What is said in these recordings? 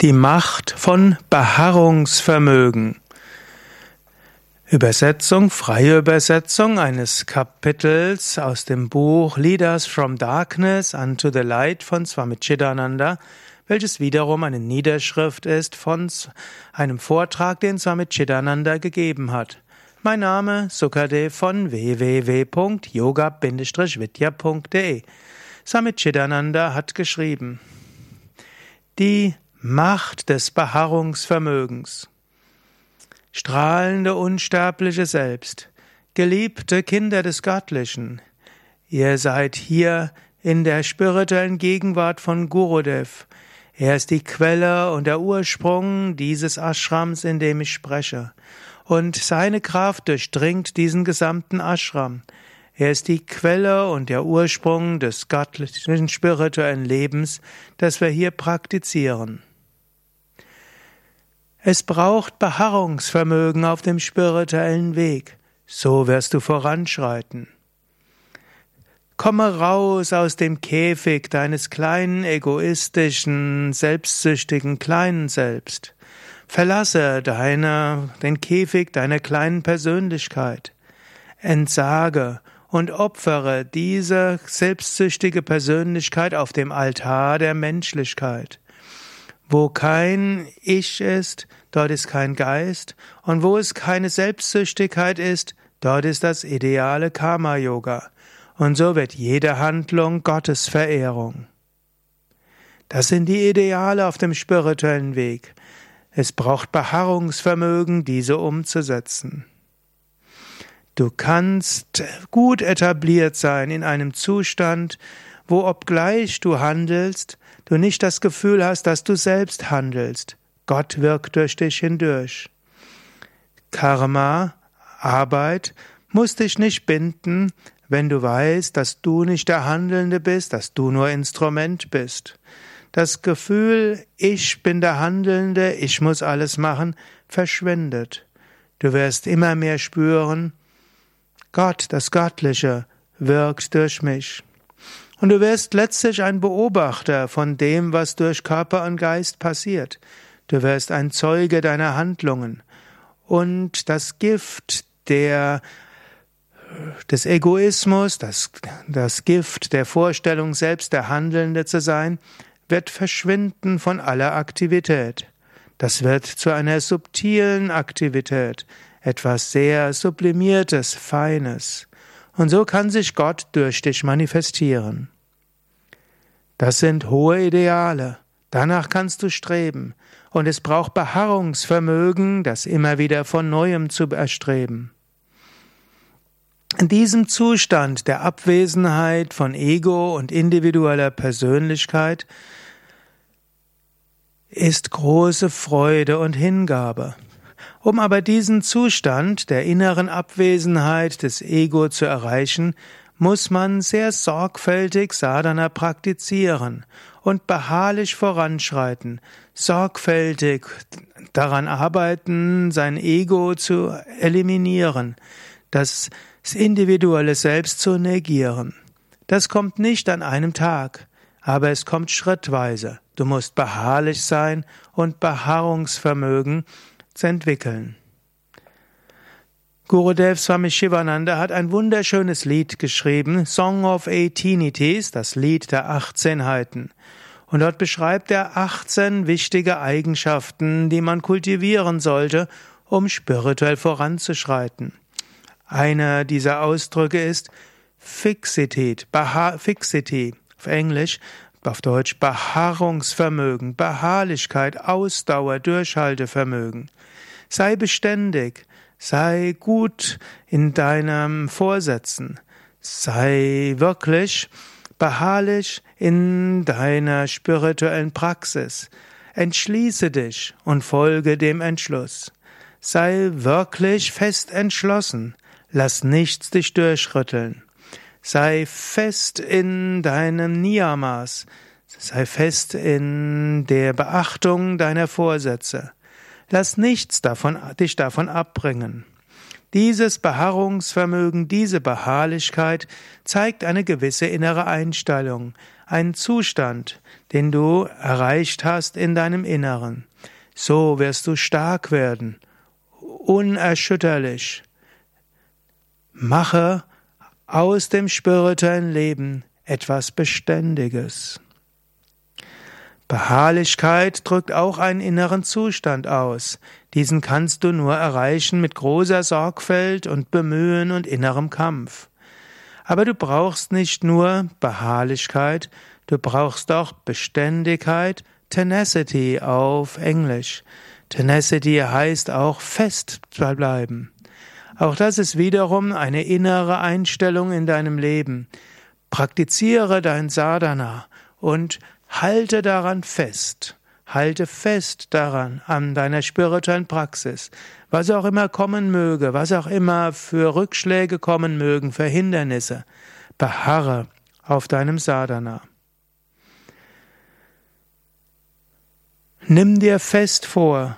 Die Macht von Beharrungsvermögen. Übersetzung, freie Übersetzung eines Kapitels aus dem Buch Leaders from Darkness unto the Light von Swami Chidananda, welches wiederum eine Niederschrift ist von einem Vortrag, den Swami Chidananda gegeben hat. Mein Name Sukadev von www.yoga-vidya.de Swami Chidananda hat geschrieben, die Macht des Beharrungsvermögens. Strahlende unsterbliche Selbst, geliebte Kinder des Göttlichen, ihr seid hier in der spirituellen Gegenwart von Gurudev. Er ist die Quelle und der Ursprung dieses Ashrams, in dem ich spreche. Und seine Kraft durchdringt diesen gesamten Ashram. Er ist die Quelle und der Ursprung des göttlichen spirituellen Lebens, das wir hier praktizieren. Es braucht Beharrungsvermögen auf dem spirituellen Weg. So wirst du voranschreiten. Komme raus aus dem Käfig deines kleinen, egoistischen, selbstsüchtigen kleinen Selbst. Verlasse deine, den Käfig deiner kleinen Persönlichkeit. Entsage und opfere diese selbstsüchtige Persönlichkeit auf dem Altar der Menschlichkeit. Wo kein Ich ist, dort ist kein Geist, und wo es keine Selbstsüchtigkeit ist, dort ist das ideale Karma-Yoga. Und so wird jede Handlung Gottes Verehrung. Das sind die Ideale auf dem spirituellen Weg. Es braucht Beharrungsvermögen, diese umzusetzen. Du kannst gut etabliert sein in einem Zustand, wo obgleich du handelst, du nicht das Gefühl hast, dass du selbst handelst. Gott wirkt durch dich hindurch. Karma, Arbeit, muss dich nicht binden, wenn du weißt, dass du nicht der Handelnde bist, dass du nur Instrument bist. Das Gefühl, ich bin der Handelnde, ich muss alles machen, verschwindet. Du wirst immer mehr spüren, Gott, das Göttliche, wirkt durch mich. Und du wirst letztlich ein Beobachter von dem, was durch Körper und Geist passiert. Du wirst ein Zeuge deiner Handlungen. Und das Gift der des Egoismus, das, das Gift der Vorstellung, selbst der Handelnde zu sein, wird verschwinden von aller Aktivität. Das wird zu einer subtilen Aktivität, etwas sehr Sublimiertes, Feines. Und so kann sich Gott durch dich manifestieren. Das sind hohe Ideale. Danach kannst du streben. Und es braucht Beharrungsvermögen, das immer wieder von neuem zu erstreben. In diesem Zustand der Abwesenheit von Ego und individueller Persönlichkeit ist große Freude und Hingabe. Um aber diesen Zustand der inneren Abwesenheit des Ego zu erreichen, muss man sehr sorgfältig Sadhana praktizieren und beharrlich voranschreiten, sorgfältig daran arbeiten, sein Ego zu eliminieren, das individuelle Selbst zu negieren. Das kommt nicht an einem Tag, aber es kommt schrittweise. Du musst beharrlich sein und Beharrungsvermögen zu entwickeln. Gurudev Swami Shivananda hat ein wunderschönes Lied geschrieben, Song of Eighteenities, das Lied der Achtzehnheiten. Und dort beschreibt er 18 wichtige Eigenschaften, die man kultivieren sollte, um spirituell voranzuschreiten. Einer dieser Ausdrücke ist Fixität, Baha, Fixity, auf Englisch, auf Deutsch Beharrungsvermögen, Beharrlichkeit, Ausdauer, Durchhaltevermögen. Sei beständig, sei gut in deinem Vorsätzen, sei wirklich beharrlich in deiner spirituellen Praxis. Entschließe dich und folge dem Entschluss. Sei wirklich fest entschlossen. Lass nichts dich durchrütteln. Sei fest in deinem Niyamas. Sei fest in der Beachtung deiner Vorsätze. Lass nichts davon, dich davon abbringen. Dieses Beharrungsvermögen, diese Beharrlichkeit zeigt eine gewisse innere Einstellung, einen Zustand, den du erreicht hast in deinem Inneren. So wirst du stark werden, unerschütterlich. Mache aus dem spirituellen Leben etwas Beständiges. Beharrlichkeit drückt auch einen inneren Zustand aus. Diesen kannst du nur erreichen mit großer Sorgfalt und Bemühen und innerem Kampf. Aber du brauchst nicht nur Beharrlichkeit, du brauchst auch Beständigkeit, Tenacity auf Englisch. Tenacity heißt auch fest bleiben. Auch das ist wiederum eine innere Einstellung in deinem Leben. Praktiziere dein Sadhana und Halte daran fest. Halte fest daran, an deiner spirituellen Praxis. Was auch immer kommen möge, was auch immer für Rückschläge kommen mögen, für Hindernisse. Beharre auf deinem Sadhana. Nimm dir fest vor,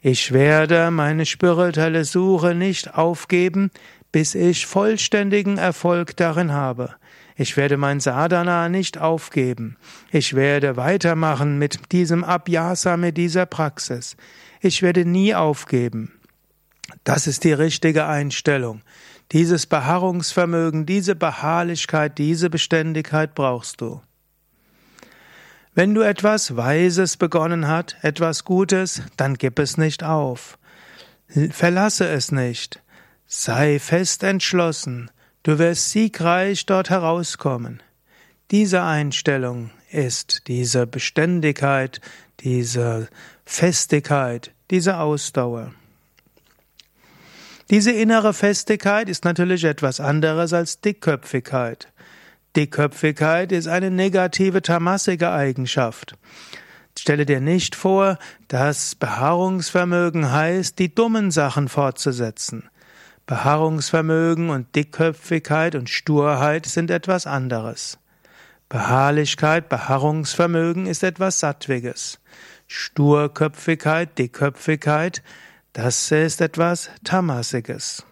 ich werde meine spirituelle Suche nicht aufgeben, bis ich vollständigen Erfolg darin habe. Ich werde mein Sadhana nicht aufgeben. Ich werde weitermachen mit diesem Abhyasa, mit dieser Praxis. Ich werde nie aufgeben. Das ist die richtige Einstellung. Dieses Beharrungsvermögen, diese Beharrlichkeit, diese Beständigkeit brauchst du. Wenn du etwas Weises begonnen hast, etwas Gutes, dann gib es nicht auf. Verlasse es nicht. Sei fest entschlossen. Du wirst siegreich dort herauskommen. Diese Einstellung ist diese Beständigkeit, diese Festigkeit, diese Ausdauer. Diese innere Festigkeit ist natürlich etwas anderes als Dickköpfigkeit. Dickköpfigkeit ist eine negative tamassige Eigenschaft. Stelle dir nicht vor, dass Beharrungsvermögen heißt, die dummen Sachen fortzusetzen. Beharrungsvermögen und Dickköpfigkeit und Sturheit sind etwas anderes. Beharrlichkeit, Beharrungsvermögen ist etwas Sattwiges. Sturköpfigkeit, Dickköpfigkeit, das ist etwas Tamassiges.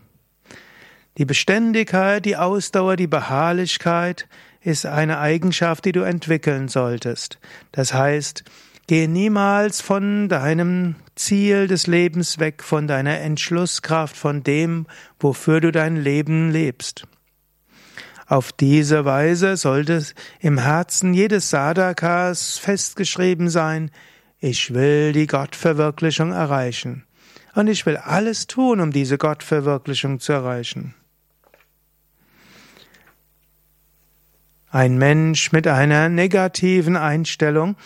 Die Beständigkeit, die Ausdauer, die Beharrlichkeit ist eine Eigenschaft, die du entwickeln solltest. Das heißt, Geh niemals von deinem Ziel des Lebens weg, von deiner Entschlusskraft, von dem, wofür du dein Leben lebst. Auf diese Weise sollte im Herzen jedes Sadakas festgeschrieben sein, ich will die Gottverwirklichung erreichen. Und ich will alles tun, um diese Gottverwirklichung zu erreichen. Ein Mensch mit einer negativen Einstellung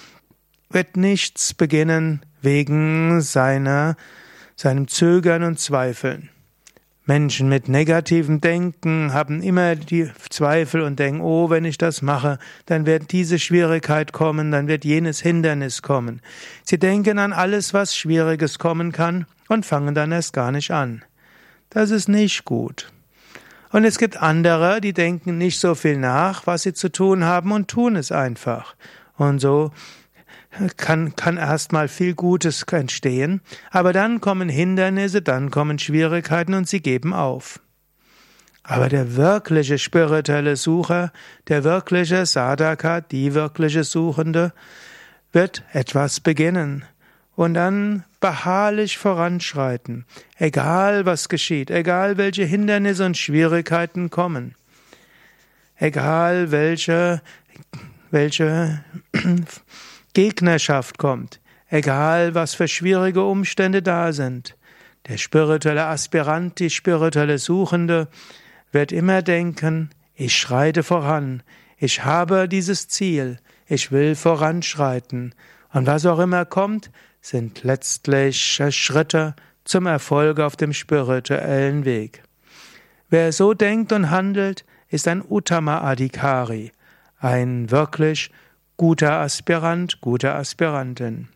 wird nichts beginnen wegen seiner, seinem Zögern und Zweifeln. Menschen mit negativem Denken haben immer die Zweifel und denken, oh, wenn ich das mache, dann wird diese Schwierigkeit kommen, dann wird jenes Hindernis kommen. Sie denken an alles, was Schwieriges kommen kann und fangen dann erst gar nicht an. Das ist nicht gut. Und es gibt andere, die denken nicht so viel nach, was sie zu tun haben und tun es einfach. Und so kann, kann erstmal viel Gutes entstehen, aber dann kommen Hindernisse, dann kommen Schwierigkeiten und sie geben auf. Aber der wirkliche spirituelle Sucher, der wirkliche Sadhaka, die wirkliche Suchende, wird etwas beginnen und dann beharrlich voranschreiten, egal was geschieht, egal welche Hindernisse und Schwierigkeiten kommen, egal welche, welche Gegnerschaft kommt, egal was für schwierige Umstände da sind. Der spirituelle Aspirant, die spirituelle Suchende wird immer denken, ich schreite voran, ich habe dieses Ziel, ich will voranschreiten. Und was auch immer kommt, sind letztlich Schritte zum Erfolg auf dem spirituellen Weg. Wer so denkt und handelt, ist ein Uttama Adhikari, ein wirklich guter Aspirant, gute Aspirantin.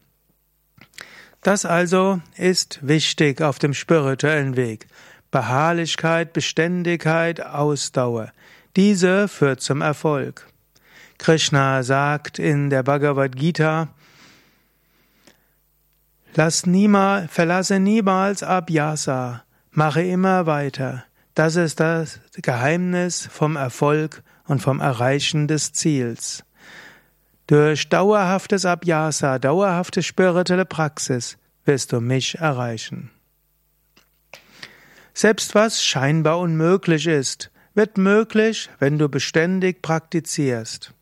Das also ist wichtig auf dem spirituellen Weg. Beharrlichkeit, Beständigkeit, Ausdauer. Diese führt zum Erfolg. Krishna sagt in der Bhagavad Gita, Lass niemals, verlasse niemals Abhyasa. Mache immer weiter. Das ist das Geheimnis vom Erfolg und vom Erreichen des Ziels. Durch dauerhaftes Abhyasa, dauerhafte spirituelle Praxis wirst du mich erreichen. Selbst was scheinbar unmöglich ist, wird möglich, wenn du beständig praktizierst.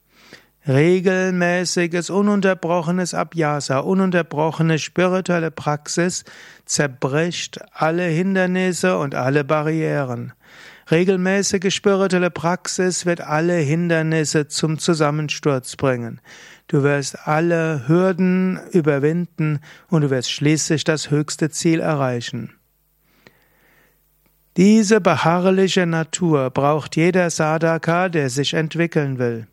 Regelmäßiges, ununterbrochenes Abhyasa, ununterbrochene spirituelle Praxis zerbricht alle Hindernisse und alle Barrieren. Regelmäßige spirituelle Praxis wird alle Hindernisse zum Zusammensturz bringen. Du wirst alle Hürden überwinden und du wirst schließlich das höchste Ziel erreichen. Diese beharrliche Natur braucht jeder Sadhaka, der sich entwickeln will.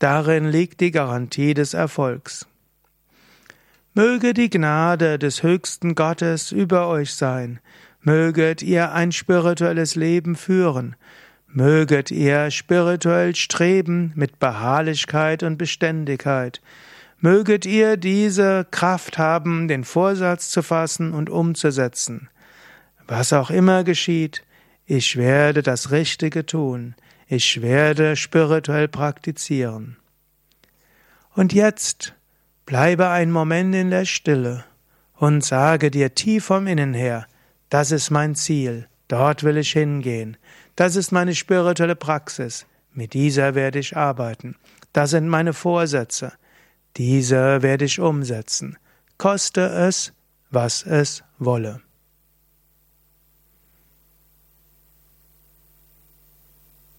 Darin liegt die Garantie des Erfolgs. Möge die Gnade des höchsten Gottes über euch sein, möget ihr ein spirituelles Leben führen, möget ihr spirituell streben mit Beharrlichkeit und Beständigkeit, möget ihr diese Kraft haben, den Vorsatz zu fassen und umzusetzen. Was auch immer geschieht, ich werde das Richtige tun, ich werde spirituell praktizieren. Und jetzt bleibe einen Moment in der Stille und sage dir tief vom Innen her, das ist mein Ziel, dort will ich hingehen, das ist meine spirituelle Praxis, mit dieser werde ich arbeiten, das sind meine Vorsätze, diese werde ich umsetzen, koste es, was es wolle.